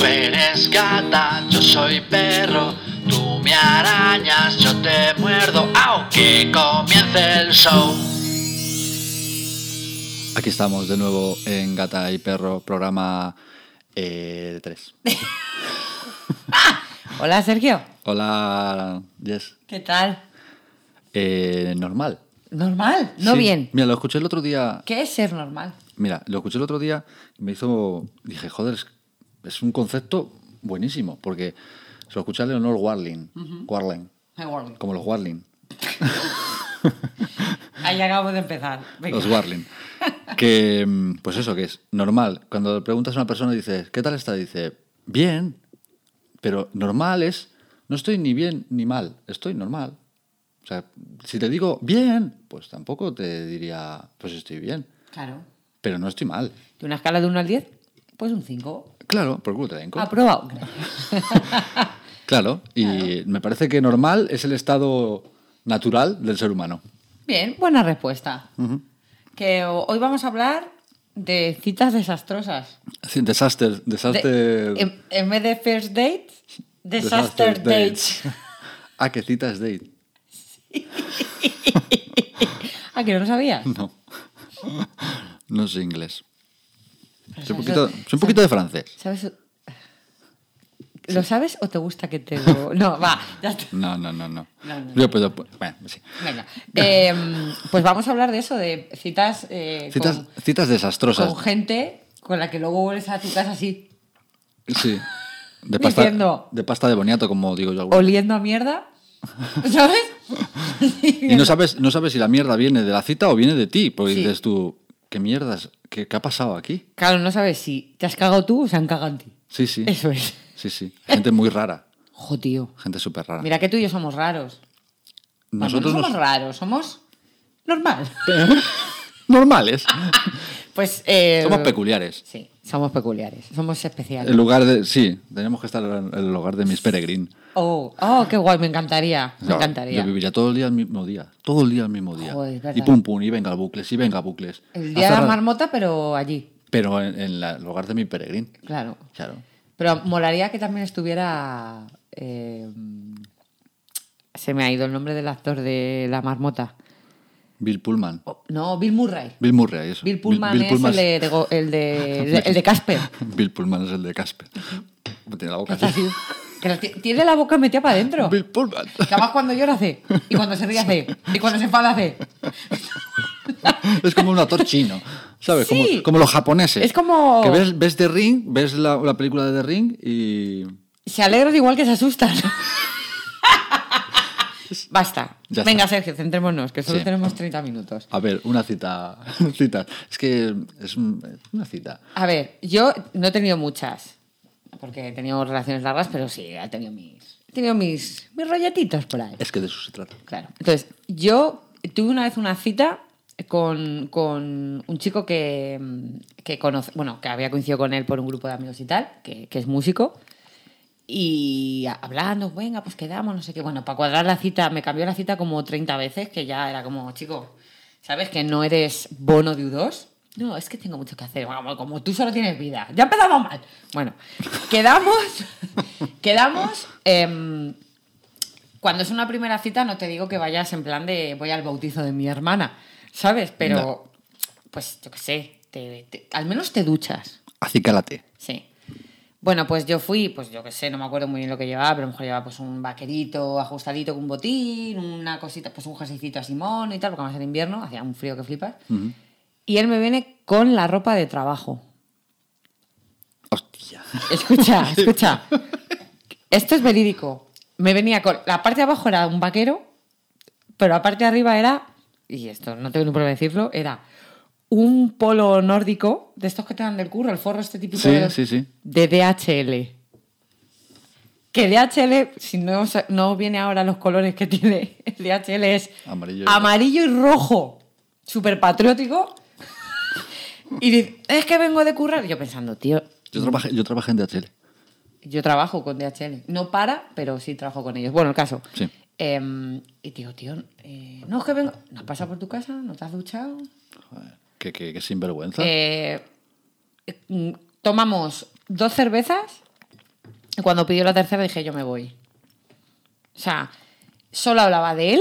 Tú eres gata, yo soy perro. Tú me arañas, yo te muerdo. Aunque comience el show. Aquí estamos de nuevo en Gata y Perro, programa eh, 3. Hola, Sergio. Hola, Jess. ¿Qué tal? Eh, normal. ¿Normal? No Sí. bien. Mira, lo escuché el otro día. ¿Qué es ser normal? Mira, lo escuché el otro día y me hizo. Dije, joder, es, un concepto buenísimo, porque se lo escuché a Leonor Warling. Warling. Como los Warling. Ahí acabo de empezar. Venga. Los Warling. Que, mm, pues eso, que es normal. Cuando le preguntas a una persona y dices, ¿qué tal está? Dice, bien. Pero normal es, no estoy ni bien ni mal, estoy normal. O sea, si te digo bien, pues tampoco te diría, pues estoy bien. Claro. Pero no estoy mal. De una escala de 1 al 10, pues un 5. Claro, por culo te den Aprobado. Claro, y me parece que normal es el estado natural del ser humano. Bien, buena respuesta. Que ho- hoy vamos a hablar de citas desastrosas. Sí, Disaster, De- disaster, en, en vez de first dates, disaster, dates. ah, que citas date. ah, que no lo sabías. No. No sé inglés. Pero Soy un sabes- poquito, soy un poquito de francés. ¿Sabes? ¿Lo sabes o te gusta que te lo.? No, va, ya está. No, no, no, no. No, no, Yo puedo. Bueno, sí. Venga. Eh, pues vamos a hablar de eso, de citas, eh, Citas, con, citas desastrosas. con gente con la que luego vuelves a tu casa así, Sí. De pasta, Diciendo- de pasta de boniato, como digo yo. alguna oliendo a mierda. ¿Sabes? Y no sabes, no sabes si la mierda viene de la cita o viene de ti. Porque Sí. dices tú, ¿qué mierdas? ¿Qué, qué ha pasado aquí? Claro, no sabes si te has cagado tú o se han cagado en ti. Sí, sí. Eso es. Sí, sí. Gente muy rara. Jo, tío. Gente súper rara. Mira que tú y yo somos raros. Bueno, Nosotros no somos nos- raros, somos normal. normales. Pues. eh, Somos peculiares. Sí, somos peculiares, somos especiales. En lugar de. Sí, tenemos que estar en el lugar de Miss Peregrine. Oh, oh, qué guay, me encantaría. Me Yo- encantaría. Yo viviría todo el día al mismo día. Todo el día al mismo día. Joder, y pum pum, y venga bucles, y venga bucles. El día de la marmota, pero allí, Pero en, en la- el lugar de mi peregrín. claro. Claro. Pero molaría que también estuviera. eh, se me ha ido el nombre del actor de La Marmota. Bill Pullman. Oh, no, Bill Murray. Bill Murray, eso. Bill Pullman Bill es el de, el, de, el de Casper. Bill Pullman es el de Casper. Tiene la boca así. tiene la boca metida para adentro. Bill Pullman. Que además cuando llora hace. Y cuando se ríe hace. Y cuando se enfada hace. Es como un actor chino. ¿Sabes? Sí. Como, como los japoneses. Es como- Que ves, ves The Ring, ves la, la película de The Ring y. Se alegran igual que se asustan. Basta. Ya Venga, está. Sergio, centrémonos, que solo Sí. tenemos 30 minutos. A ver, una cita. cita. Es que es un- una cita. A ver, yo no he tenido muchas, porque he tenido relaciones largas, pero sí, he tenido mis, he tenido mis, mis rolletitos por ahí. Es que de eso se trata. Claro. Entonces, yo tuve una vez una cita con, con un chico que, que conoce, bueno, que había coincidido con él por un grupo de amigos y tal, que, que es músico. Y hablando, venga, pues quedamos, no sé qué. Bueno, para cuadrar la cita, me cambió la cita como 30 veces, que ya era como, chico, ¿sabes que no eres bono de U2? No, es que tengo mucho que hacer. Bueno, como tú solo tienes vida. Ya empezamos mal. Bueno, quedamos, quedamos. em, cuando es una primera cita, no te digo que vayas en plan de voy al bautizo de mi hermana, ¿sabes? Pero, No. pues yo qué sé, te- te- al menos te duchas. Acicálate. Sí. Bueno, pues yo fui, pues yo qué sé, no me acuerdo muy bien lo que llevaba, pero a lo mejor llevaba pues un vaquerito ajustadito con un botín, una cosita, pues un jerseycito así mono y tal, porque además era invierno, hacía un frío que flipas. Y él me viene con la ropa de trabajo. Hostia. Escucha, escucha. Esto es verídico. Me venía con. La parte de abajo era un vaquero, pero la parte de arriba era. Y esto no tengo ni problema decirlo, era un polo nórdico, de estos que te dan del curro, el forro este típico Sí, de, sí, sí. de DHL. Que DHL, si no, no viene ahora los colores que tiene el DHL, es Amarillo y amarillo y rojo. Súper patriótico. Y dice, es que vengo de currar. Yo pensando, tío, Yo trabajé, yo trabajé en DHL. yo trabajo con DHL. No para, pero sí trabajo con ellos. Bueno, el caso. Sí. Eh, y digo, tío, eh, no es que vengo. ¿No has pasado por tu casa? ¿No te has duchado? Joder, qué, qué- qué sinvergüenza. Eh, mm, tomamos dos cervezas Y cuando pidió la tercera dije, yo me voy. O sea, solo hablaba de él.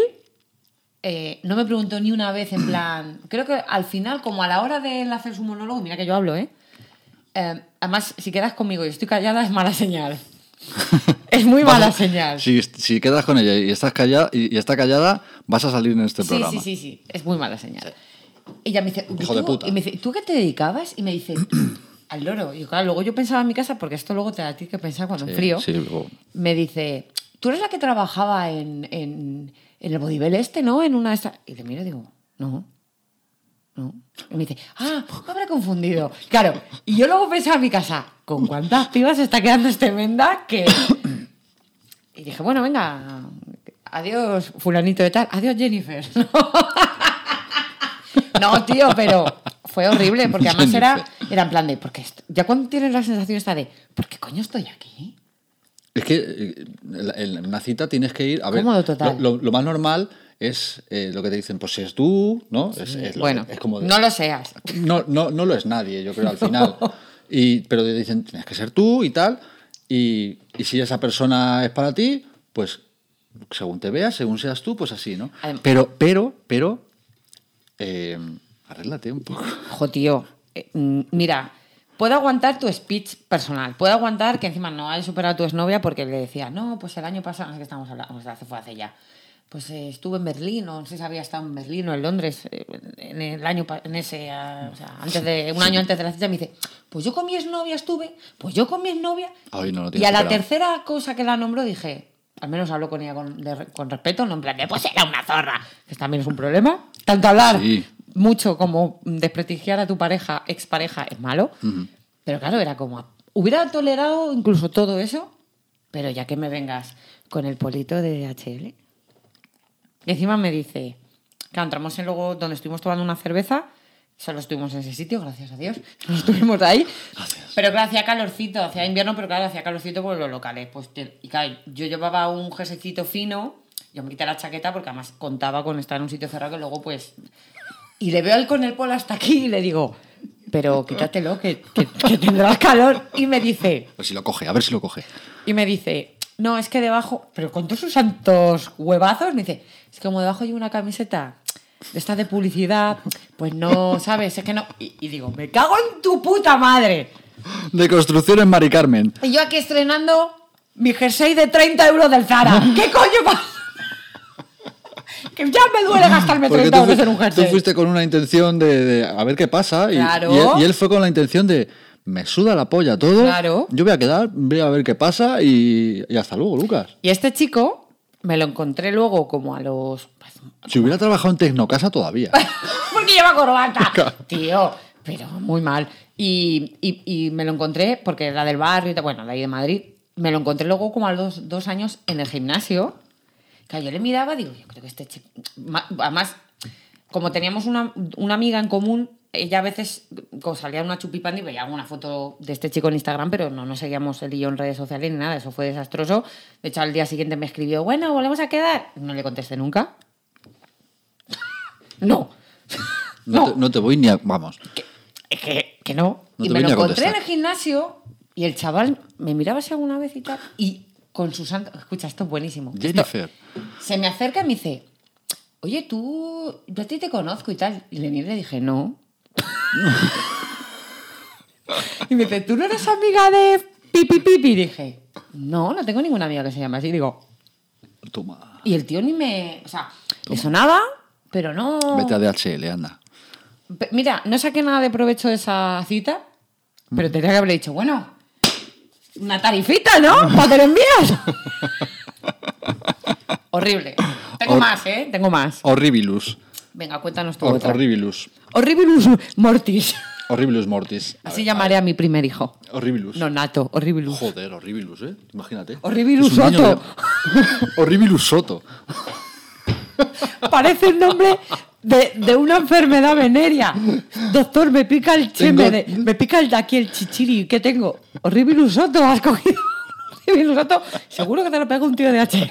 eh, no me preguntó ni una vez en plan. Creo que al final, como a la hora de él hacer su monólogo, mira que yo hablo, ¿eh? Eh, además, si quedas conmigo y estoy callada, es mala señal. es muy mala Vas señal. Si, si quedas con ella y estás callada, y, y está callada, vas a salir en este Sí, programa. sí, sí, sí, es muy mala señal. Y ella me dice, Hijo de puta. Y me dice, ¿tú qué te dedicabas? Y me dice, al loro. Y claro, luego yo pensaba en mi casa, porque esto luego te da a ti que pensar cuando Sí, en frío. sí, luego- Me dice, tú eres la que trabajaba en, en, en el Bodybell este, ¿no? En una de estas. Y le miro y digo, no. No. Y me dice, ah, me habré confundido. Claro, y yo luego pensaba en mi casa, ¿con cuántas pibas se está quedando este menda que. Y dije, bueno, venga, adiós, fulanito de tal, adiós, Jennifer. No, tío, pero fue horrible, porque además era, era en plan de, porque ya cuando tienes la sensación esta de, ¿por qué coño estoy aquí? Es que eh, en una cita tienes que ir. A ver, Cómodo total. Lo, lo- lo más normal es eh, lo que te dicen, pues es tú, ¿no? Es, bueno, es como de- no lo seas. no, no, no lo es nadie, yo creo, al final. Y, pero te dicen, tienes que ser tú y tal. Y, y si esa persona es para ti, pues según te veas, según seas tú, pues así, ¿no? Pero, pero, pero, eh, arréglate un poco. Jo, tío, eh, mm, mira, puedo aguantar tu speech personal, puedo aguantar que encima no hayas superado a tu exnovia porque le decía, no, pues el año pasado, no sé qué estamos hablando, o sea, hace- fue hace ya. Pues eh, estuve en Berlín, o no sé si había estado en Berlín o en Londres, eh, en el año, en ese, o sea, antes de, un año antes de la cita, me dice, pues yo con mi exnovia estuve, pues yo con mi exnovia. Ay, no y a la tercera cosa que la nombró dije, al menos hablo con ella con, de- con respeto, no en plan de, pues era una zorra, que también es un problema. Tanto hablar Sí. mucho como desprestigiar a tu pareja, expareja, es malo. Pero claro, era como, hubiera tolerado incluso todo eso, pero ya que me vengas con el polito de HL. Y encima me dice, claro, entramos en luego donde estuvimos tomando una cerveza, solo estuvimos en ese sitio, gracias a Dios, no estuvimos ahí. Pero claro, hacía calorcito, hacía invierno, pero claro, hacía calorcito por los locales. Pues, te- y claro, yo llevaba un jerseycito fino, yo me quité la chaqueta porque además contaba con estar en un sitio cerrado que luego pues... Y le veo al con el polo hasta aquí y le digo, pero quítatelo, que, que, que tendrás calor. Y me dice, ver si lo coge, a ver si lo coge. y me dice, no, es que debajo, pero con todos sus santos huevazos, me dice, es que como debajo llevo una camiseta de esta de publicidad, pues no, ¿sabes? Es que no. Y, y digo, me cago en tu puta madre. De construcciones Mari Carmen. Y yo aquí estrenando mi jersey de 30 euros del Zara. ¿Qué coño pasa? que ya me duele gastarme Porque 30 tú, euros en un tú jersey. fuiste con una intención de, de a ver qué pasa. Y, Claro. y él, y él fue con la intención de me suda la polla todo. Claro. Yo voy a quedar, voy a ver qué pasa y, y hasta luego, Lucas. Y este chico me lo encontré luego como a los Si hubiera trabajado en Tecnocasa todavía. Porque lleva corbata. Tío, pero muy mal. Y, y- y me lo encontré, porque era del barrio, bueno, de ahí de Madrid. Me lo encontré luego como a los dos años en el gimnasio. Que yo le miraba, digo, yo creo que este chico. Además, como teníamos una, una amiga en común, ella a veces, como salía una chupipandi, veía alguna foto de este chico en Instagram, pero no nos seguíamos él y yo en redes sociales ni nada, eso fue desastroso. De hecho, al día siguiente me escribió, bueno, volvemos a quedar. No le contesté nunca. No. No, Te, no te voy ni a. Vamos. Es que, que no. No y me lo encontré en el gimnasio y el chaval me miraba así alguna vez y tal. Y con su santo. Escucha, esto es buenísimo. Esto- Jennifer. se me acerca y me dice: Oye, tú. Yo a ti te conozco y tal. Y le miré y le dije: No. y me dice: ¿Tú no eres amiga de Pipi Pipi? Y dije: No, no tengo ninguna amiga que se llame así. Digo: Toma. Y el tío ni me. O sea, le sonaba, pero no. Vete a DHL, anda. Pe- Mira, no saqué nada de provecho de esa cita, pero tendría que haberle dicho, bueno, una tarifita, ¿no? ¿Para te lo envías? Horrible. Tengo Hor- más, ¿eh? Tengo más. Horribilus. Venga, cuéntanos tu Hor- otra. horribilus. Horribilus mortis. Horribilus mortis. A Así ver, llamaré a mi primer hijo. Horribilus. No, nato, horribilus. Joder, horribilus, ¿eh? Imagínate. Horribilus Es un niño Soto. de- horribilus Soto. Parece el nombre de, de una enfermedad venérea. Doctor, me pica el cheme, de- me pica el de aquí el chichiri. ¿Qué tengo? Horribilus Soto, has cogido. Horribilus Soto. Seguro que te lo pega un tío de H.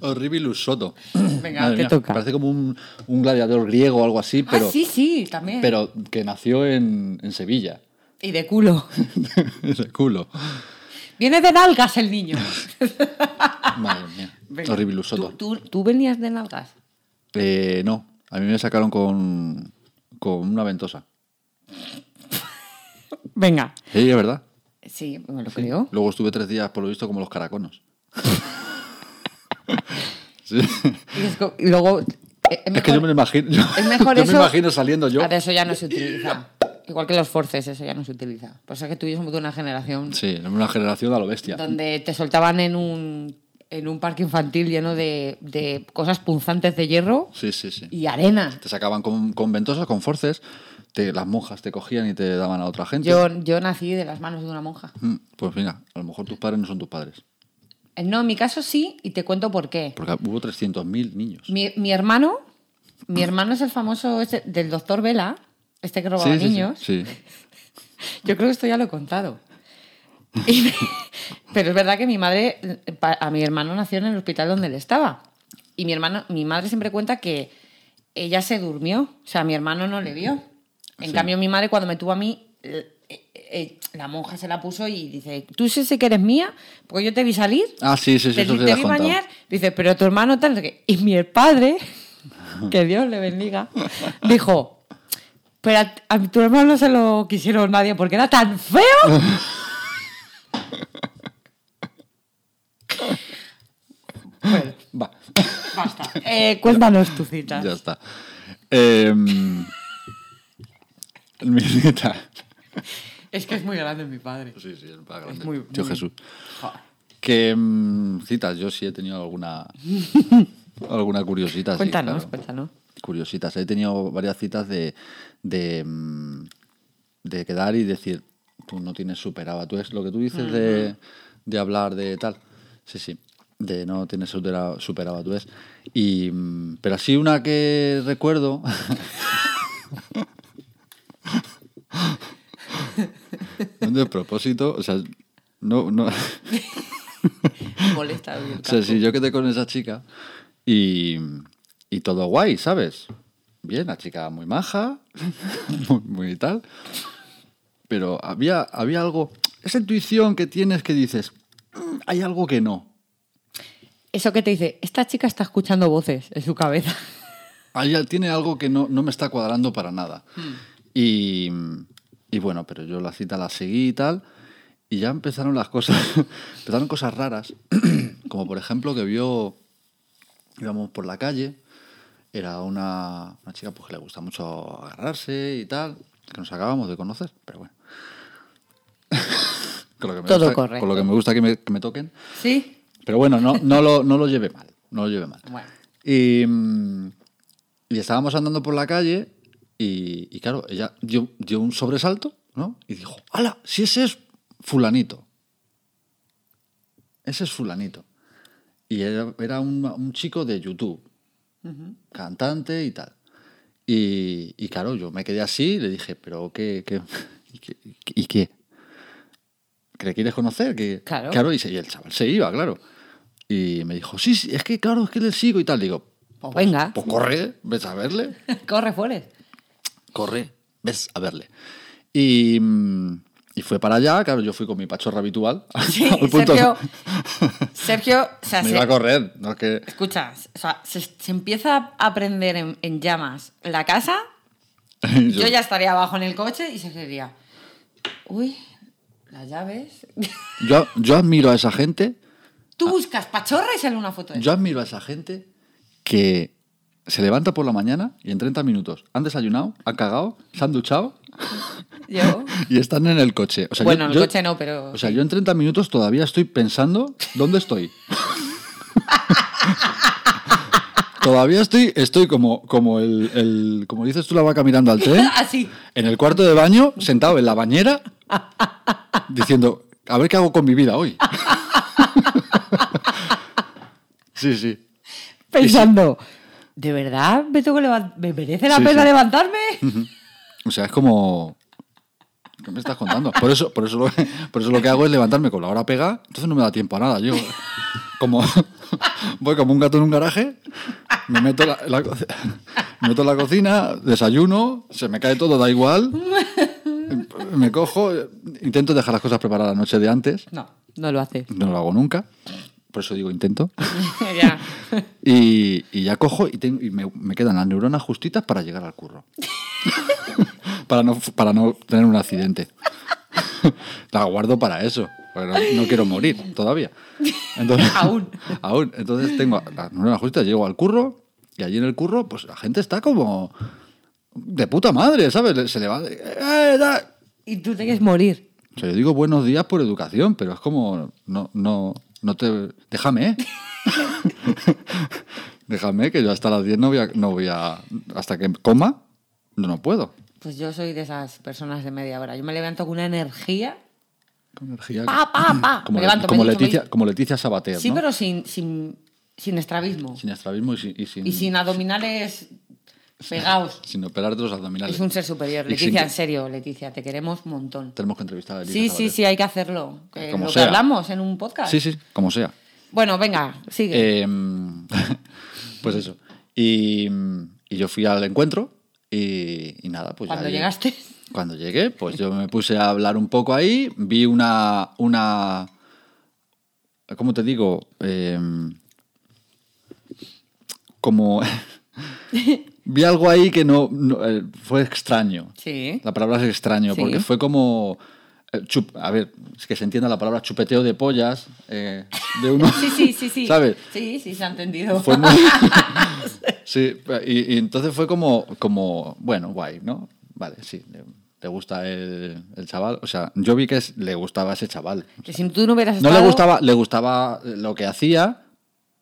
Horribilus Soto. Venga, Madre te mía, toca. Parece como un, un gladiador griego o algo así, pero, ah, sí, sí, también. pero que nació en, en Sevilla. Y de culo. Ese culo. Viene de nalgas el niño. Madre mía. Venga. Horrible ¿Tú, tú, tú venías de nalgas? Eh, no, a mí me sacaron con, con una ventosa. Venga. Sí, es verdad. Sí, me lo creo. Luego estuve tres días, por lo visto, como los caraconos. Sí. Y, es y luego... eh, Es que yo me lo imagino. Yo, es mejor yo eso- me imagino saliendo yo. Ahora eso ya no se utiliza. Igual que los forces, eso ya no se utiliza. Por eso es que tú y yo somos de una generación Sí, una generación a lo bestia. donde te soltaban en un, en un parque infantil lleno de, de cosas punzantes de hierro Sí, sí, sí. y arena. Te sacaban con, con ventosas, con forces. Te, las monjas te cogían y te daban a otra gente. Yo, yo nací de las manos de una monja. Mm, Pues mira, a lo mejor tus padres no son tus padres. Eh, No, en mi caso sí, y te cuento por qué. Porque hubo 300.000 niños. Mi, mi hermano, mi hermano es el famoso del doctor Vela, este que robaba sí, sí, sí, niños. sí. Yo creo que esto ya lo he contado. Me- pero es verdad que mi madre, a mi hermano nació en el hospital donde él estaba. Y mi hermano, mi madre siempre cuenta que ella se durmió, o sea, mi hermano no le vio. En cambio, mi madre cuando me tuvo a mí, eh, eh, la monja se la puso y dice, tú sí sé que eres mía, porque yo te vi salir, Ah, sí, sí, sí, te, eso te te vi contado. bañar, dice, pero tu hermano tal, no sé qué". y mi padre, que Dios le bendiga, dijo, pero a, a tu hermano no se lo quisieron nadie porque era tan feo. bueno, Va, basta. Eh, cuéntanos tu cita. ya está. Eh, mi cita. Es que es muy grande mi padre. Sí, sí, es más grande. muy- Tío muy- Jesús. Joder. Que mm, citas, yo sí he tenido alguna alguna curiosita. sí, Cuéntanos, claro. cuéntanos. Curiositas. He tenido varias citas de, de, mm, de quedar y decir, tú no tienes superado. Tú es lo que tú dices de, de hablar de tal. Sí, sí. De no tienes superado, superado a tu ex. Y, mm, pero así una que recuerdo. de propósito, o sea, no, no. Molesta O sea, si yo quedé con esa chica y, y todo guay, ¿sabes? Bien, la chica muy maja, muy, muy tal. Pero había, había algo, esa intuición que tienes que dices, "Mm, hay algo que no. Eso que te dice, esta chica está escuchando voces en su cabeza. Hay, tiene algo que no, no me está cuadrando para nada. Y, y bueno, pero yo la cita la seguí y tal. Y ya empezaron las cosas, empezaron cosas raras. Como por ejemplo que vio, íbamos por la calle, era una, una chica pues, que le gusta mucho agarrarse y tal, que nos acabamos de conocer, pero bueno. con lo que me Todo gusta, correcto. Con lo que me gusta que me, que me toquen. ¿Sí? Pero bueno, no, no, lo, no lo llevé mal, no lo llevé mal. Bueno. Y, mm, y estábamos andando por la calle y, y claro, ella dio, dio un sobresalto, ¿no? Y dijo, ¡hala! Si ese es fulanito. Ese es fulanito. Y era, era un, un chico de YouTube, cantante y tal. Y, y claro, yo me quedé así y le dije, ¿pero qué? qué y qué? ¿Y qué? ¿Que le quieres conocer? Que, Claro. y, se- y el chaval se iba, claro. Y me dijo, sí, sí, es que claro, es que le sigo y tal. Digo, Pues venga. pues corre, ves a verle. Corre, fueres. Corre, ves a verle. Y, mm, y fue para allá, claro, yo fui con mi pachorra habitual. Sí, Sergio, Sergio, o sea, me se- iba a correr, no es que... escucha, o sea, se, se empieza a prender en, en llamas la casa, yo, ya estaría abajo en el coche y se diría, uy, las llaves. yo, yo admiro a esa gente, Tú buscas pachorra y sale una foto de yo admiro a esa gente que se levanta por la mañana y en 30 minutos han desayunado, han cagado, se han duchado yo. y están en el coche. O sea, Bueno, en el yo- coche no, pero O sea, yo en 30 minutos todavía estoy pensando dónde estoy. todavía estoy, estoy como, como el, el- como dices tú la vaca mirando al tren, Así. en el cuarto de baño, sentado en la bañera, diciendo, a ver qué hago con mi vida hoy. sí, sí. Pensando, ¿de verdad me, tengo que ¿me merece la Sí, pena sí. levantarme? O sea, es como... ¿Qué me estás contando? Por eso, por, eso lo, por eso lo que hago es levantarme con la hora pegada, entonces no me da tiempo a nada. Yo como voy como un gato en un garaje, me meto, la, me meto en la cocina, desayuno, se me cae todo, da igual. Me cojo, intento dejar las cosas preparadas la noche de antes. No. No lo hace. No lo hago nunca. Por eso digo intento. ya. Y, y ya cojo y, tengo- y me, me quedan las neuronas justitas para llegar al curro. para, no, para no tener un accidente. la guardo para eso. no, quiero morir todavía. Entonces, Aún. aún. Entonces tengo las neuronas justitas, llego al curro y allí en el curro pues la gente está como de puta madre, ¿sabes? Se levanta. "Eh, da". Y tú te quieres morir. O sea, yo digo buenos días por educación, pero es como, no, no, no te... Déjame, ¿eh? Déjame que yo hasta las 10 no voy a... No voy a hasta que coma, no, no puedo. Pues yo soy de esas personas de media hora. Yo me levanto con una energía. Con energía. Pa, pa, pa. Como, Me levanto, como me ducho, me- Leticia, como Leticia Sabater, Sí, ¿no? pero sin, sin, sin estrabismo. Sin estrabismo y sin, y sin, Y sin abdominales pegados. sin operar de los abdominales. Es un ser superior. Y Leticia, en serio, Leticia, te queremos un montón. Tenemos que entrevistar a Leticia Sí, sí, sí, hay que hacerlo. Que Como lo sea. que hablamos en un podcast. Sí, sí, como sea. Bueno, venga, sigue. Eh, pues eso. Y, y yo fui al encuentro y, y nada, pues llegué. llegaste. Cuando llegué, pues yo me puse a hablar un poco ahí, vi una, una ¿cómo te digo? Em, como vi algo ahí que no, no, eh, fue extraño. Sí. La palabra es extraño, Sí. porque fue como eh, chup- a ver, es que se entienda la palabra chupeteo de pollas eh, de uno. Sí, sí, sí, sí. ¿Sabes? Sí, sí, se ha entendido. Fue muy- sí, y, y entonces fue como, como, bueno, guay, ¿no? Vale, sí, le, gusta el, el chaval. O sea, yo vi que es- le gustaba ese chaval. Que si tú no hubieras No estado... le gustaba, le gustaba lo que hacía,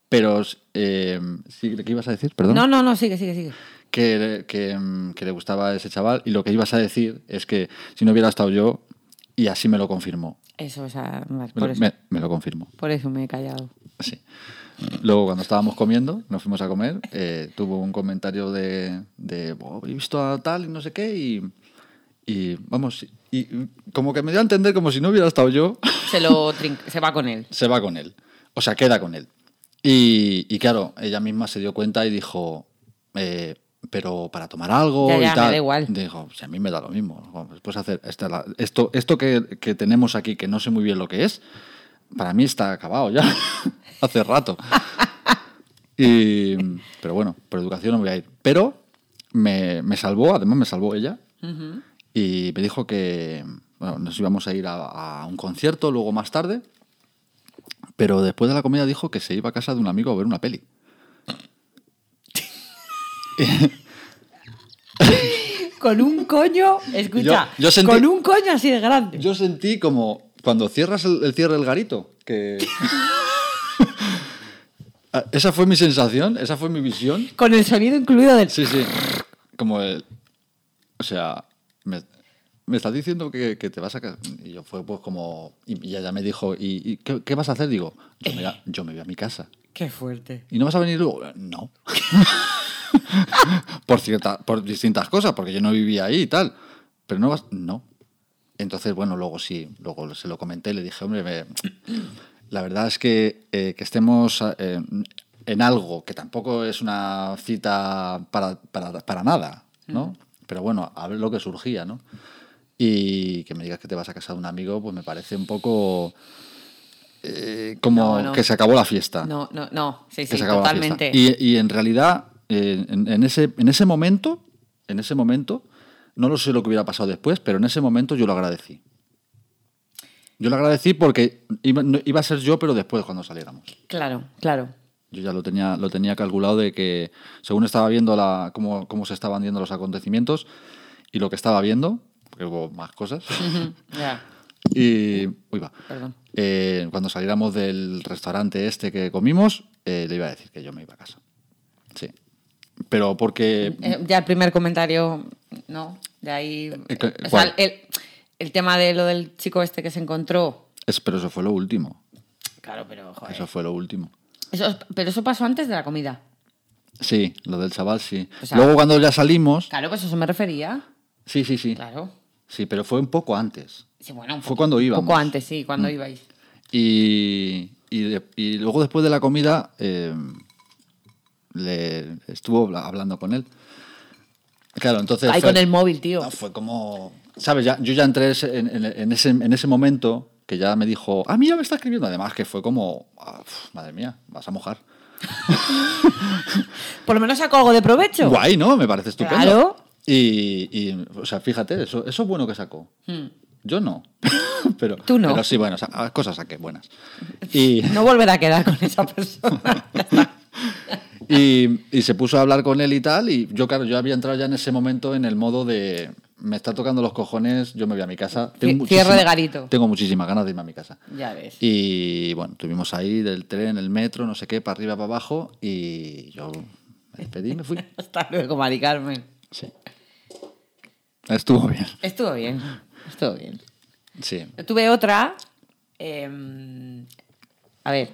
pero eh, sí, ¿qué ibas a decir? Perdón. No, no, no, sigue, sigue, sigue. Que, que, mm, que le gustaba ese chaval y lo que ibas a decir es que si no hubiera estado yo, y así me lo confirmó. Eso, o sea, Me, por, lo- eso, me- me lo confirmó. por eso me he callado. Sí. Luego, cuando estábamos comiendo, nos fuimos a comer, eh, tuvo un comentario de, de "Oh, he visto a tal y no sé qué, y, y vamos, y, y como que me dio a entender como si no hubiera estado yo, Se lo se va con él. se va con él. O sea, queda con él. Y, y claro, ella misma se dio cuenta y dijo, eh, pero para tomar algo Ya, y ya, me tal. da igual. Dijo, "Si a mí me da lo mismo. Dijo, Después hacer esta, esto, esto que, que tenemos aquí, que no sé muy bien lo que es, para mí está acabado ya, hace rato. Y, pero bueno, por educación no voy a ir. Pero me, me salvó, además me salvó ella, y me dijo que bueno, nos íbamos a ir a, a un concierto luego más tarde, pero después de la comida dijo que se iba a casa de un amigo a ver una peli. Con un coño, escucha, Yo- yo sentí- con un coño así de grande. Yo sentí como cuando cierras el, el cierre del garito, que... Ah, esa fue mi sensación, esa fue mi visión. Con el sonido incluido del... Sí, sí. Como el... O sea, me, me estás diciendo que, que te vas a... Y yo fue pues como... Y ella me dijo, ¿y, y qué, qué vas a hacer? Digo, yo me, voy a- yo me voy a mi casa. Qué fuerte. ¿Y no vas a venir luego? "Eh, No. por, cierta, por distintas cosas, porque yo no vivía ahí y tal. Pero no vas... No. Entonces, bueno, luego sí, luego se lo comenté, le dije, hombre, me- la verdad es que, eh, que estemos eh, en algo que tampoco es una cita para, para, para nada, ¿no? Pero bueno, a ver lo que surgía, ¿no? Y que me digas que te vas a casa de un amigo, pues me parece un poco eh, como No, no. que se acabó la fiesta No, no, no. Sí, sí, totalmente. Y, y en realidad, eh, en, en ese, en ese momento, en ese momento, no lo sé lo que hubiera pasado después, pero en ese momento yo lo agradecí. Yo lo agradecí porque iba, a ser yo, pero después cuando saliéramos. Claro, claro. Yo ya lo tenía, lo tenía calculado de que, según estaba viendo la, cómo, cómo se estaban viendo los acontecimientos y lo que estaba viendo, porque hubo más cosas, y. Uy, va. perdón. Eh, cuando saliéramos del restaurante este que comimos, eh, le iba a decir que yo me iba a casa. Pero porque. Eh, ya el primer comentario, no, de ahí... Eh, ¿qué- o sea, el, el tema de lo del chico este que se encontró... es- pero eso fue lo último. Claro, pero joder. Eso fue lo último. Eso- pero eso pasó antes de la comida. Sí, lo del chaval sí. O sea- Luego cuando ya salimos. Claro, pues eso me refería. Sí, sí, sí. Claro. Sí, pero fue un poco antes. Sí, bueno, un Fue poco- cuando Un íbamos. Mm. poco antes, sí, cuando ibais. Y, y, de- y luego después de la comida eh, le estuvo habla- hablando con él. Claro, entonces. Ahí fue- con el móvil, tío. Fue como. ¿Sabes? Ya, yo ya entré en, en- en ese, en ese momento que ya me dijo, ah, mira, me está escribiendo. Además, que fue como, ah, uf, madre mía, vas a mojar. Por lo menos saco algo de provecho. Guay, ¿no? Me parece estupendo. Claro. Y, y, o sea, fíjate, eso, eso es bueno que sacó. Yo no. pero, Tú no. Pero sí, bueno, sa- cosas saqué buenas. Y, No volverá a quedar con esa persona. Y, y se puso a hablar con él y tal. Y yo, claro, yo había entrado ya en ese momento en el modo de. Me está tocando los cojones, yo me voy a mi casa. Cierre muchísima- de garito. Tengo muchísimas ganas de irme a mi casa. ya ves. Y bueno, tuvimos ahí del tren, el metro, no sé qué, para arriba, para abajo. Y yo me despedí y me fui. Hasta luego, Mari Carmen. Sí. Estuvo bien. Estuvo bien. Estuvo bien. Sí. Yo tuve otra. em, a ver.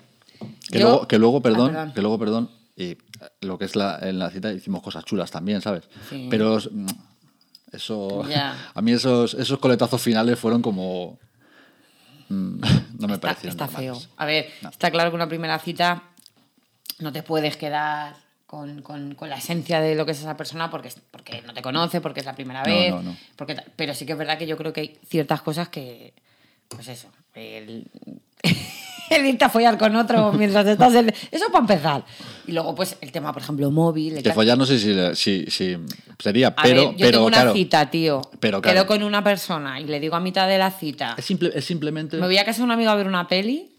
Que, yo- luego, que luego, Ah, perdón, que luego, perdón, y lo que es la, en la cita hicimos cosas chulas también, ¿sabes? Sí. Pero mm, eso, a mí esos, esos coletazos finales fueron como, mm, no me está, parecieron está feo. A ver, No. está claro que una primera cita no te puedes quedar con, con- con la esencia de lo que es esa persona porque, porque no te conoce, porque es la primera vez. no, no. Porque, pero sí que es verdad que yo creo que hay ciertas cosas que, pues eso, el, el irte a follar con otro mientras estás en... Eso para empezar. Y luego, pues, el tema, por ejemplo, móvil. Que follar no sé si, si, si sería, A pero, ver, yo pero tengo una claro, cita, tío. Pero claro. Quedo con una persona y le digo a mitad de la cita, es, simple- es simplemente... me voy a casa de un amigo a ver una peli.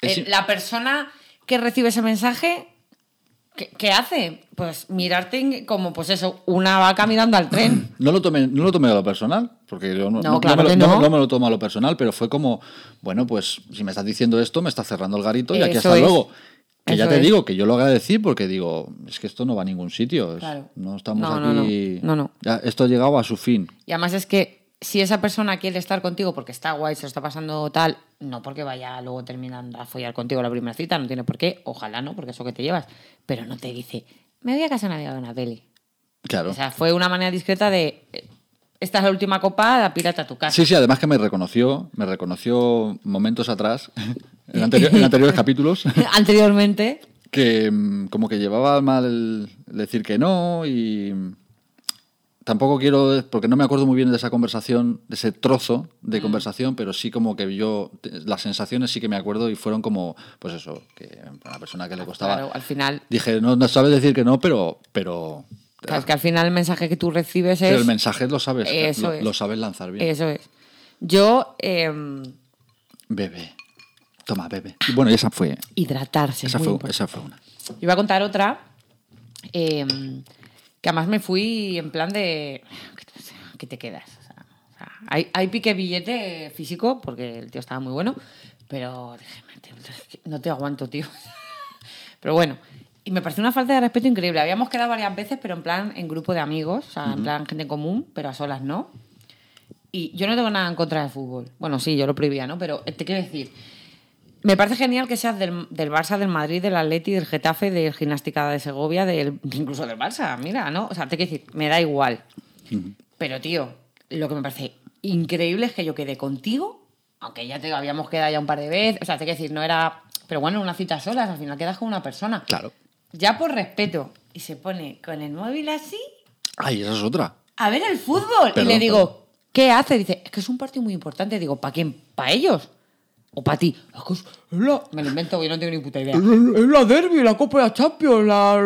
Es Eh, la persona que recibe ese mensaje, ¿qué, qué hace? Pues mirarte como, pues eso, una vaca mirando al tren. No lo, tomé, no lo tomé a lo personal, porque yo no, No, no- claro me, lo, no no. me- lo tomo a lo personal, pero fue como, bueno, pues si me estás diciendo esto, me estás cerrando el garito y aquí hasta es. luego. Que ya Eso te es. digo, que yo lo agradecí porque digo, es que esto no va a ningún sitio. es- Claro. No estamos No, no, aquí. no. No, no. Ya, esto ha llegado a su fin. Y además es que si esa persona quiere estar contigo porque está guay, se lo está pasando tal, no porque vaya luego terminando a follar contigo la primera cita, no tiene por qué, ojalá no, porque eso que te llevas, pero no te dice, me voy a casa una de una peli. Claro. O sea, fue una manera discreta de, eh, esta es la última copa, la pirata a tu casa. Sí, sí, además que me reconoció, me reconoció momentos atrás, en, anterior- en anteriores capítulos, Anteriormente, que mm, como que llevaba mal el decir que no y tampoco quiero, porque no me acuerdo muy bien de esa conversación, de ese trozo de Mm. conversación, pero sí como que yo, las sensaciones sí que me acuerdo y fueron como, pues eso, que a una persona que le costaba... claro, al final, Dije, no, no sabes decir que no, pero... pero claro, es que al final el mensaje que tú recibes pero es... el mensaje lo sabes, Eso lo, es. lo sabes lanzar bien. Eso es. Yo, em, Bebe. Toma, bebe. Y bueno, esa fue, hidratarse. esa fue, esa fue una. Iba a contar otra, em, que además me fui en plan de... ¿Qué te quedas? O sea, o sea, hay, hay pique billete físico, porque el tío estaba muy bueno, pero dije, "Tío, no te aguanto, tío. Pero bueno, y me pareció una falta de respeto increíble. Habíamos quedado varias veces, pero en plan en grupo de amigos, o sea, en plan gente en común, pero a solas no. Y yo no tengo nada en contra del fútbol. Bueno, sí, yo lo prohibía, ¿no? Pero te quiero decir, me parece genial que seas del, del Barça, del Madrid, del Atleti, del Getafe, del Gimnástica de Segovia, del, incluso del Barça, mira, ¿no? O sea, te quiero decir, me da igual. Pero, tío, lo que me parece increíble es que yo quedé contigo, aunque ya te habíamos quedado ya un par de veces, o sea, te quiero decir, no era... Pero bueno, una cita solas, al final quedas con una persona. Claro. Ya por respeto. Y se pone con el móvil así Ay, esa es otra. a ver el fútbol. Perdón, y le digo, ¿qué hace? Dice, es que es un partido muy importante. Digo, ¿para quién? ¿Para ellos? ¿O para ti? "Es que es la- Me lo invento, yo no tengo ni puta idea. Es la derby, la Copa de la Champions, la...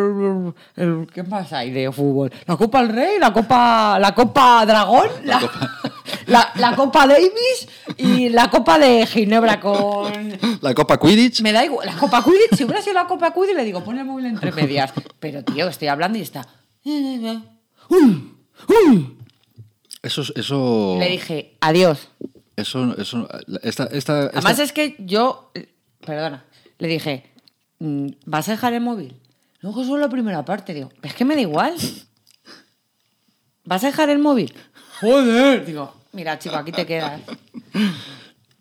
el- ¿Qué más hay de fútbol? La Copa del Rey, la Copa, la Copa Dragón, la, la, la Copa Davis y la Copa de Ginebra con... La Copa Quidditch. Me da igual, la Copa Quidditch, si hubiera sido la Copa Quidditch, le digo, pon el móvil entre medias. Pero, tío, estoy hablando y está... Eso, es- eso. Le dije, adiós. Eso, eso, esta, esta, esta- Además es que yo, perdona, le dije, mm, ¿vas a dejar el móvil? No, que solo la primera parte. Digo, es que me da igual. ¿Vas a dejar el móvil? Joder. Digo, mira, chico, aquí te quedas.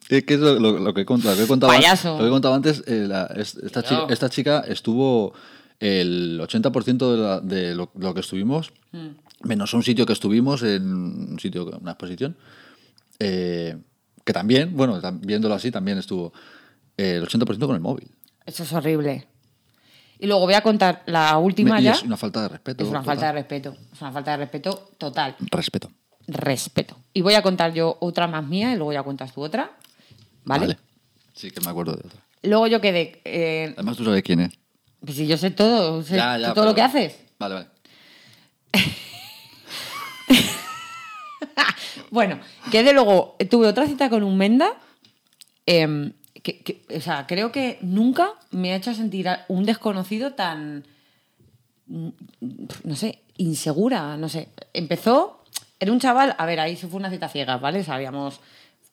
Es que es lo, lo- lo que he contado, lo que he contado, Payaso. lo que he contado antes, eh, la- es- esta, chica, esta chica estuvo el 80% de, la- de lo, lo que estuvimos, Mm. menos un sitio que estuvimos, en un sitio, una exposición, eh, que también, bueno, viéndolo así, también estuvo eh, el 80% con el móvil. Eso es horrible. Y luego voy a contar la última y ya. es una falta de respeto. Es una total. falta de respeto. Es una falta de respeto total. Respeto. respeto. Y voy a contar yo otra más mía y luego ya cuentas tú otra. ¿vale? Sí, que me acuerdo de otra. Luego yo quedé... eh, Además, tú sabes quién es. pues si yo sé todo, sé Ya, ya, todo lo pero- que haces. Vale, vale. Bueno, quedé luego, tuve otra cita con un Menda, em, que, o sea, creo que nunca me ha hecho sentir un desconocido tan, mm, no sé, insegura, no sé. Empezó, era un chaval, a ver, ahí se fue una cita ciega, ¿vale? Sabíamos,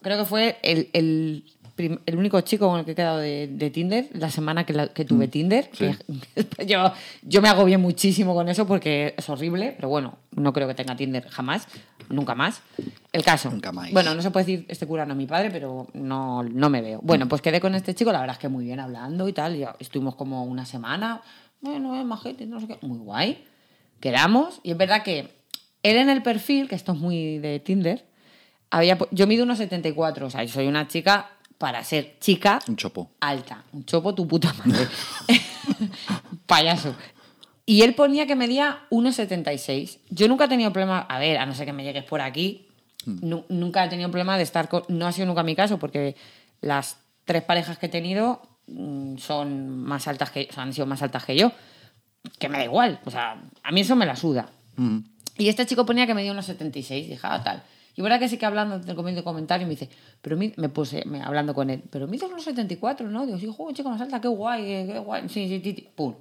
creo que fue el, el único chico con el que he quedado de, de Tinder la semana que, la- que tuve Tinder. sí. que yo, yo me agobié muchísimo con eso porque es horrible, pero bueno, no creo que tenga Tinder jamás, nunca más. El caso. Nunca más. Bueno, no se puede decir este cura no es mi padre, pero no, no me veo. Bueno, pues quedé con este chico, la verdad es que muy bien hablando y tal. Ya estuvimos como una semana. Bueno, es majete, no sé qué. Muy guay. Quedamos. Y es verdad que él en el perfil, que esto es muy de Tinder, había, yo mido unos 74. O sea, yo soy una chica para ser chica Un chopo. alta. Un chopo tu puta madre. Payaso. Y él ponía que medía 1,76. Yo nunca he tenido problema, a ver, a no ser que me llegues por aquí, nu- nunca he tenido problema de estar con... No ha sido nunca mi caso, porque las tres parejas que he tenido mm, son más altas que... o sea, han sido más altas que yo. Que me da igual. O sea, a mí eso me la suda. Mm. Y este chico ponía que medía unos 76, dije, ah, tal. Y verdad que sí que hablando del comentario, comentario me dice, pero mi- me puse me- hablando con él, pero mides unos 74, ¿no? Digo, sí, joder, chico más alta, qué guay, qué, qué guay. Sí, sí, sí, sí. pum.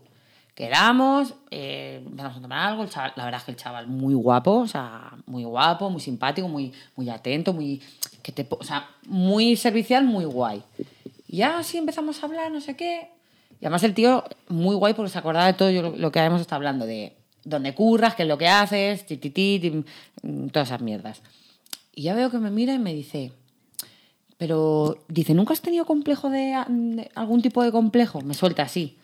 Quedamos, eh, a tomar algo, el chaval- la verdad es que el chaval muy guapo, o sea, muy guapo, muy simpático, muy, muy atento, muy, que te, o sea, muy servicial, muy guay. Y ya así empezamos a hablar, no sé qué. Y además el tío, muy guay porque se acordaba de todo lo, que habíamos estado hablando, de dónde curras, qué es lo que haces, ti, ti, ti, mm, todas esas mierdas. Y ya veo que me mira y me dice, pero, dice, ¿nunca has tenido complejo de, de algún tipo de complejo? Me suelta así.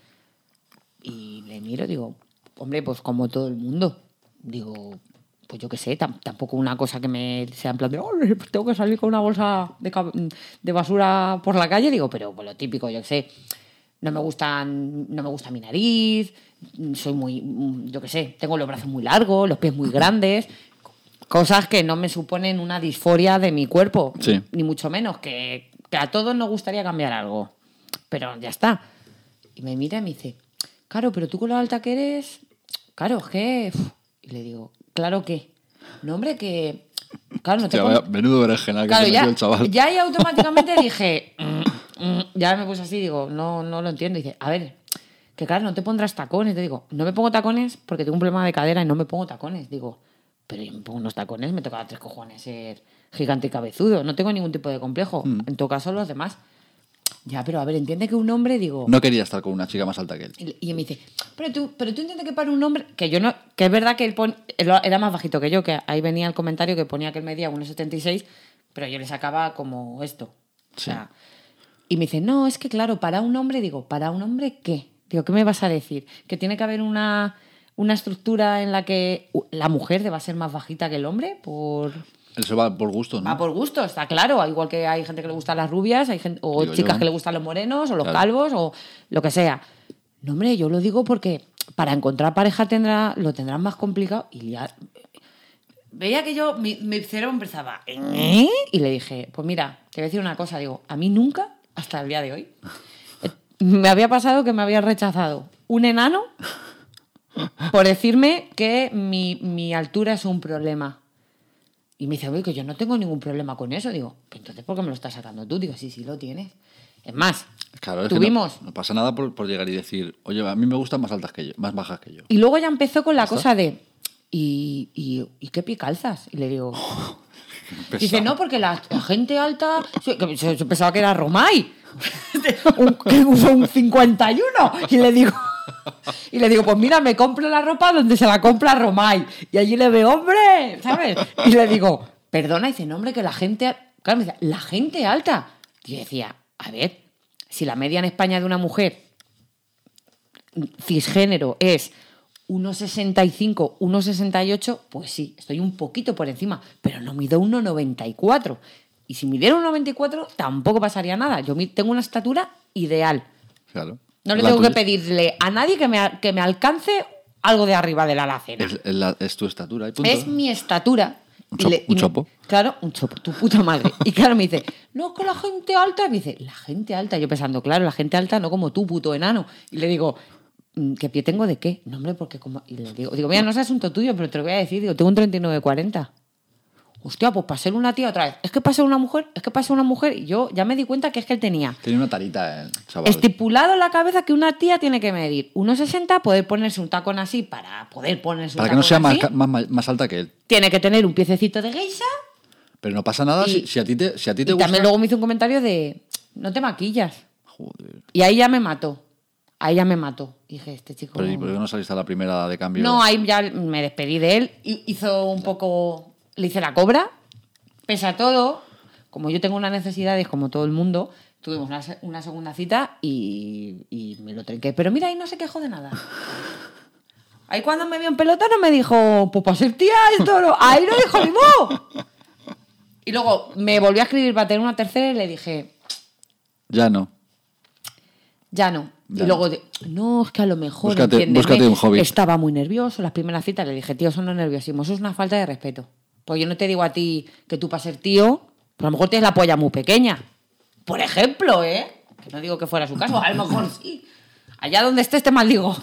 Y le miro digo, hombre, pues como todo el mundo. Digo, pues yo qué sé, tam- tampoco una cosa que me sea en plan de, "Ole, pues tengo que salir con una bolsa de, de basura por la calle. Digo, pero pues lo típico, yo qué sé, no me gustan, no me gusta mi nariz, soy muy, yo qué sé, tengo los brazos muy largos, los pies muy grandes. Cosas que no me suponen una disforia de mi cuerpo, Sí. ni mucho menos, que, que a todos nos gustaría cambiar algo. Pero ya está. Y me mira y me dice, claro, pero tú con lo alta que eres, claro, que... uf". Y le digo, claro que. No, hombre, que... Claro, no te Hostia, vaya menudo berenjenal que Claro, se ya, el chaval. ya ahí automáticamente dije, "Mm, mm", ya me puse así, digo, no, no lo entiendo. Y dice, a ver, que claro, no te pondrás tacones. Te digo, no me pongo tacones porque tengo un problema de cadera y no me pongo tacones. Digo, pero pongo unos tacones, me toca tres cojones ser gigante y cabezudo. No tengo ningún tipo de complejo. Hmm. En todo caso, los demás. Ya, pero a ver, entiende que un hombre, digo. No quería estar con una chica más alta que él. Y y me dice, pero tú, pero tú entiendes que para un hombre, que yo no, que es verdad que él, pon- él era más bajito que yo, que ahí venía el comentario que ponía que él medía 1,76, pero yo le sacaba como esto. O Sí. sea, y me dice, no, es que claro, para un hombre, digo, ¿para un hombre qué? Digo, ¿qué me vas a decir? Que tiene que haber una, una estructura en la que la mujer deba ser más bajita que el hombre por... Eso va por gusto, ¿no? Va por gusto, está claro. Igual que hay gente que le gustan las rubias, hay gente, o Digo chicas yo. que le gustan los morenos, o los Claro. calvos, o lo que sea. No, hombre, yo lo digo porque para encontrar pareja tendrá, lo tendrán más complicado. Y ya. Veía que yo, mi, mi cerebro empezaba. ¿eh? Y le dije, pues mira, te voy a decir una cosa. Digo, a mí nunca, hasta el día de hoy, eh, me había pasado que me había rechazado un enano por decirme que mi, mi altura es un problema. Y me dice, oye, que yo no tengo ningún problema con eso. Digo, "Pues entonces, ¿por qué me lo estás sacando tú? Digo, sí, sí, lo tienes. Es más, Claro, es que no- tuvimos. no, pasa nada por, por llegar y decir, oye, a mí me gustan más altas que yo, más bajas que yo. Y luego ya empezó con la cosa de, ¿y, y, ¿y qué pie calzas? Y le digo, dice, no, porque la, la gente alta. yo pensaba que era Romay, un, que usó un 51. Y le digo. Y le digo, pues mira, me compro la ropa donde se la compra Romay. Y allí le veo, hombre, ¿sabes? Y le digo, perdona, y dice, no, hombre, que la gente. Claro, me decía, la gente alta. Y yo decía, a ver, si la media en España de una mujer cisgénero es 1,65, 1,68, pues sí, estoy un poquito por encima, pero no mido 1,94. Y si midiera 1,94 tampoco pasaría nada. Yo tengo una estatura ideal. Claro. No le tengo que pedirle a nadie que me, que me alcance algo de arriba de la alacena. Es, es la- es tu estatura y punto. Es mi estatura. Un Y chopo, le- y un me- chopo. Claro, un chopo, tu puta madre. Y claro, me dice, no, que la gente alta. Y me dice, la gente alta. Yo pensando, claro, la gente alta no como tú, puto enano. Y le digo, "Mm, ¿qué pie tengo de qué? No, hombre, porque como. Y le digo, digo, mira, no es asunto tuyo, pero te lo voy a decir. Digo, tengo un 39-40. Hostia, pues para ser una tía otra vez. Es que para ser una mujer, es que para ser una mujer. Y yo ya me di cuenta que es que él tenía Tenía una tarita el chaval. estipulado en la cabeza que una tía tiene que medir 1,60, poder ponerse un tacón así para poder ponerse un Para que no tacón sea más, así. más, más- más alta que él. Tiene que tener un piececito de geisha. Pero no pasa nada Y- si, si a ti te, si a ti te Y gusta. también luego me hizo un comentario de, no te maquillas. Joder. Y ahí ya me mató. Ahí ya me mató. Dije, este chico... Pero ¿y por qué no saliste a la primera de cambio? No, ahí ya me despedí de él. Hizo un poco... Le hice la cobra. Pese a todo, como yo tengo unas necesidades como todo el mundo, tuvimos una, se- una segunda cita y, y me lo trinqué. Pero mira, ahí no se quejó de nada. Ahí cuando me vio en pelota no me dijo, pues para ser tía esto no. Ahí no dijo ni mo. Y luego me volvió a escribir para tener una tercera y le dije, Ya no. ya no. Ya y luego, de- no, es que a lo mejor. Búscate- un hobby. Estaba muy nervioso. Las primeras citas le dije, tío, eso no nerviosismo, eso es una falta de respeto. Pues yo no te digo a ti que tú para ser tío, pero a lo mejor tienes la polla muy pequeña. Por ejemplo, ¿eh? Que no digo que fuera su caso, a lo mejor sí. Allá donde estés te maldigo.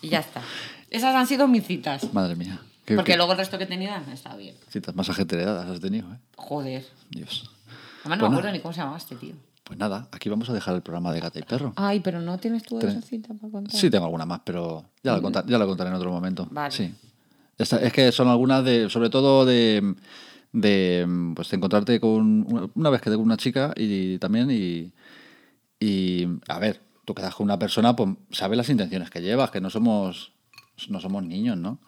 Y ya está. Esas han sido mis citas. Madre mía. Qué, Porque qué luego el resto que tenía está bien. citas más ajetreadas has tenido, ¿eh? Joder. Dios. Además no Pues me acuerdo nada. ni cómo se llamaba este tío. Pues nada, aquí vamos a dejar el programa de Gata y Perro. Ay, pero no tienes tú esa cita para contar. Sí, tengo alguna más, pero ya la, contar- ya la contaré en otro momento. Vale. Sí. Esta- es que son algunas de, sobre todo de, de pues de encontrarte con una, una vez quedé con una chica y también y, y a ver, tú quedas con una persona, pues sabes las intenciones que llevas, que no somos no somos niños, ¿no?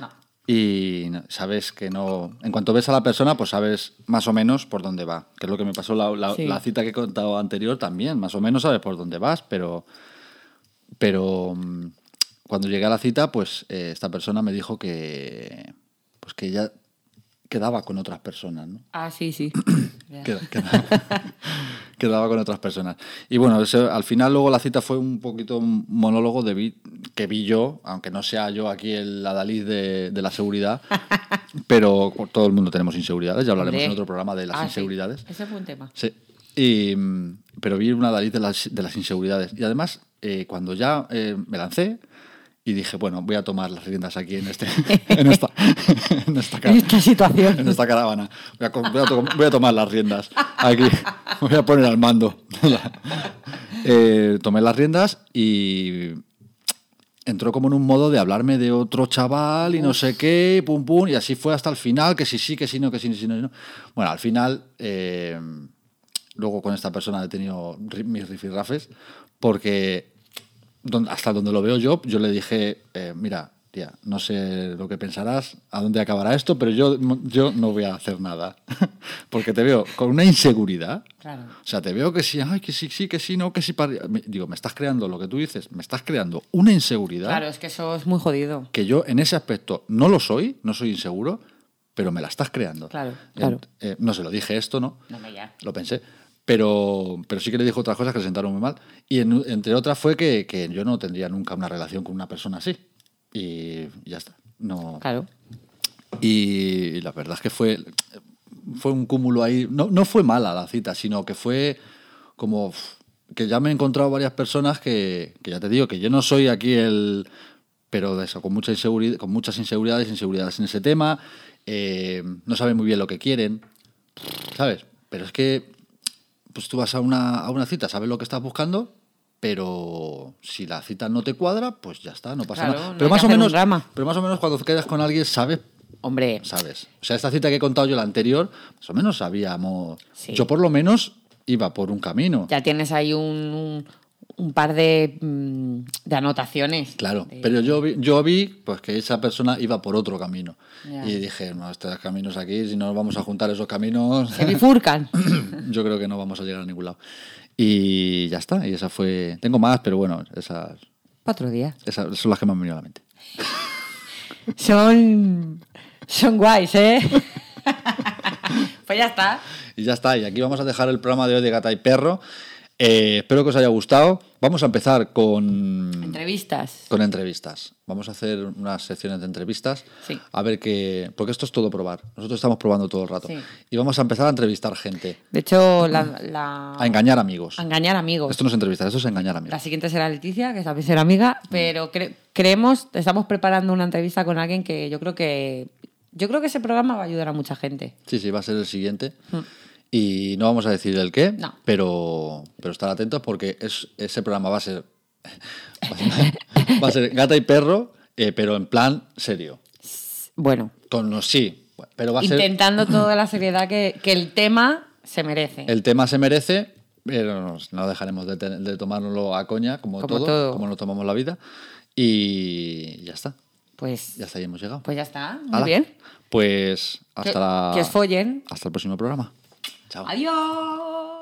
No. Y sabes que no. En cuanto ves a la persona, pues sabes más o menos por dónde va. Que es lo que me pasó la, la- Sí. la cita que he contado anterior también. Más o menos sabes por dónde vas, pero. Pero mm, cuando llegué a la cita, pues eh, esta persona me dijo que. Pues que ella quedaba con otras personas, ¿no? Ah, sí, sí. Queda- quedaba, quedaba con otras personas. Y bueno, eso, al final luego la cita fue un poquito un monólogo de vi- que vi yo, aunque no sea yo aquí el adalid de, de la seguridad, pero todo el mundo tenemos inseguridades, ya hablaremos en otro programa de las Ah, sí. inseguridades. Ese fue un tema. Sí. Y, mm, pero vi una adalid de las, de las inseguridades. Y además, eh, cuando ya eh, me lancé y dije, bueno, voy a tomar las riendas aquí en, este, en, esta, en esta En esta situación. en esta caravana. Voy a, co- voy a to- voy a tomar las riendas. Aquí. Voy a poner al mando. Eh, tomé las riendas y entró como en un modo de hablarme de otro chaval y no sé qué, pum pum, y así fue hasta el final, que sí, sí, que sí, no, que sí, sí, no, no. Bueno, al final, eh, luego con esta persona he tenido mis rifirrafes, porque hasta donde lo veo yo, yo le dije, eh, mira, tía, no sé lo que pensarás, a dónde acabará esto, pero yo, yo no voy a hacer nada, porque te veo con una inseguridad. Claro. O sea, te veo que sí, ay, que sí, sí, que sí, no, que sí. para- Digo, me estás creando lo que tú dices, me estás creando una inseguridad Claro, es que eso es muy jodido. que yo en ese aspecto no lo soy, no soy inseguro, pero me la estás creando. Claro, claro. eh, no se lo dije esto, ¿no? No me ya. Lo pensé. Pero, pero sí que le dijo otras cosas que le sentaron muy mal. Y en- entre otras fue que, que yo no tendría nunca una relación con una persona así. Y ya está. No, Claro. y la verdad es que fue, fue un cúmulo ahí. No, no fue mala la cita, sino que fue como que ya me he encontrado varias personas que, que ya te digo que yo no soy aquí el. Pero de eso, con, mucha inseguridad, con muchas inseguridades, inseguridades en ese tema. eh, no saben muy bien lo que quieren. ¿Sabes? Pero es que pues tú vas a una, a una cita, sabes lo que estás buscando, pero si la cita no te cuadra, pues ya está, no pasa Claro, nada. no Pero más o menos, pero más o menos cuando quedas con alguien sabes Hombre, ¿sabes? O sea, esta cita que he contado yo, la anterior, más o menos sabíamos. Sí. Yo por lo menos iba por un camino. ya tienes ahí un, un, un par de, mm, de anotaciones. Claro, De- pero yo vi, yo vi pues que esa persona iba por otro camino. Y dije, no, estos caminos aquí, si no vamos a juntar esos caminos, Se bifurcan. yo creo que no vamos a llegar a ningún lado. Y ya está, y esa fue... Tengo más, pero bueno, esas, Cuatro días. esas son las que me han venido a la mente. Son, son guays, ¿eh? pues ya está. Y ya está, y aquí vamos a dejar el programa de hoy de Gata y Perro. Eh, espero que os haya gustado. Vamos a empezar con, Entrevistas. con entrevistas. Vamos a hacer unas secciones de entrevistas. Sí. A ver qué. Porque esto es todo probar. Nosotros estamos probando todo el rato. Sí. Y vamos a empezar a entrevistar gente. De hecho, la, la- A engañar amigos. a engañar amigos. Esto no es entrevistar, esto es engañar La amigos. siguiente será Leticia, que también será amiga, pero cre- creemos, estamos preparando una entrevista con alguien que yo creo que yo creo que ese programa va a ayudar a mucha gente. Sí, sí, va a ser el siguiente. Y no vamos a decir el qué. No. pero, pero estar atentos porque es, ese programa va a ser. va a ser gata y perro, eh, pero en plan serio. Bueno, Con los sí, pero va a ser. intentando toda la seriedad que, que el tema se merece. El tema se merece, pero nos- no dejaremos de, ten- de tomárnoslo a coña, como, Como todo, todo. como nos tomamos la vida. Y ya está. Pues, Ya está, ahí hemos llegado. pues ya está, muy bien. Pues hasta Que- la- que os follen. Hasta el próximo programa. Ciao. Adiós.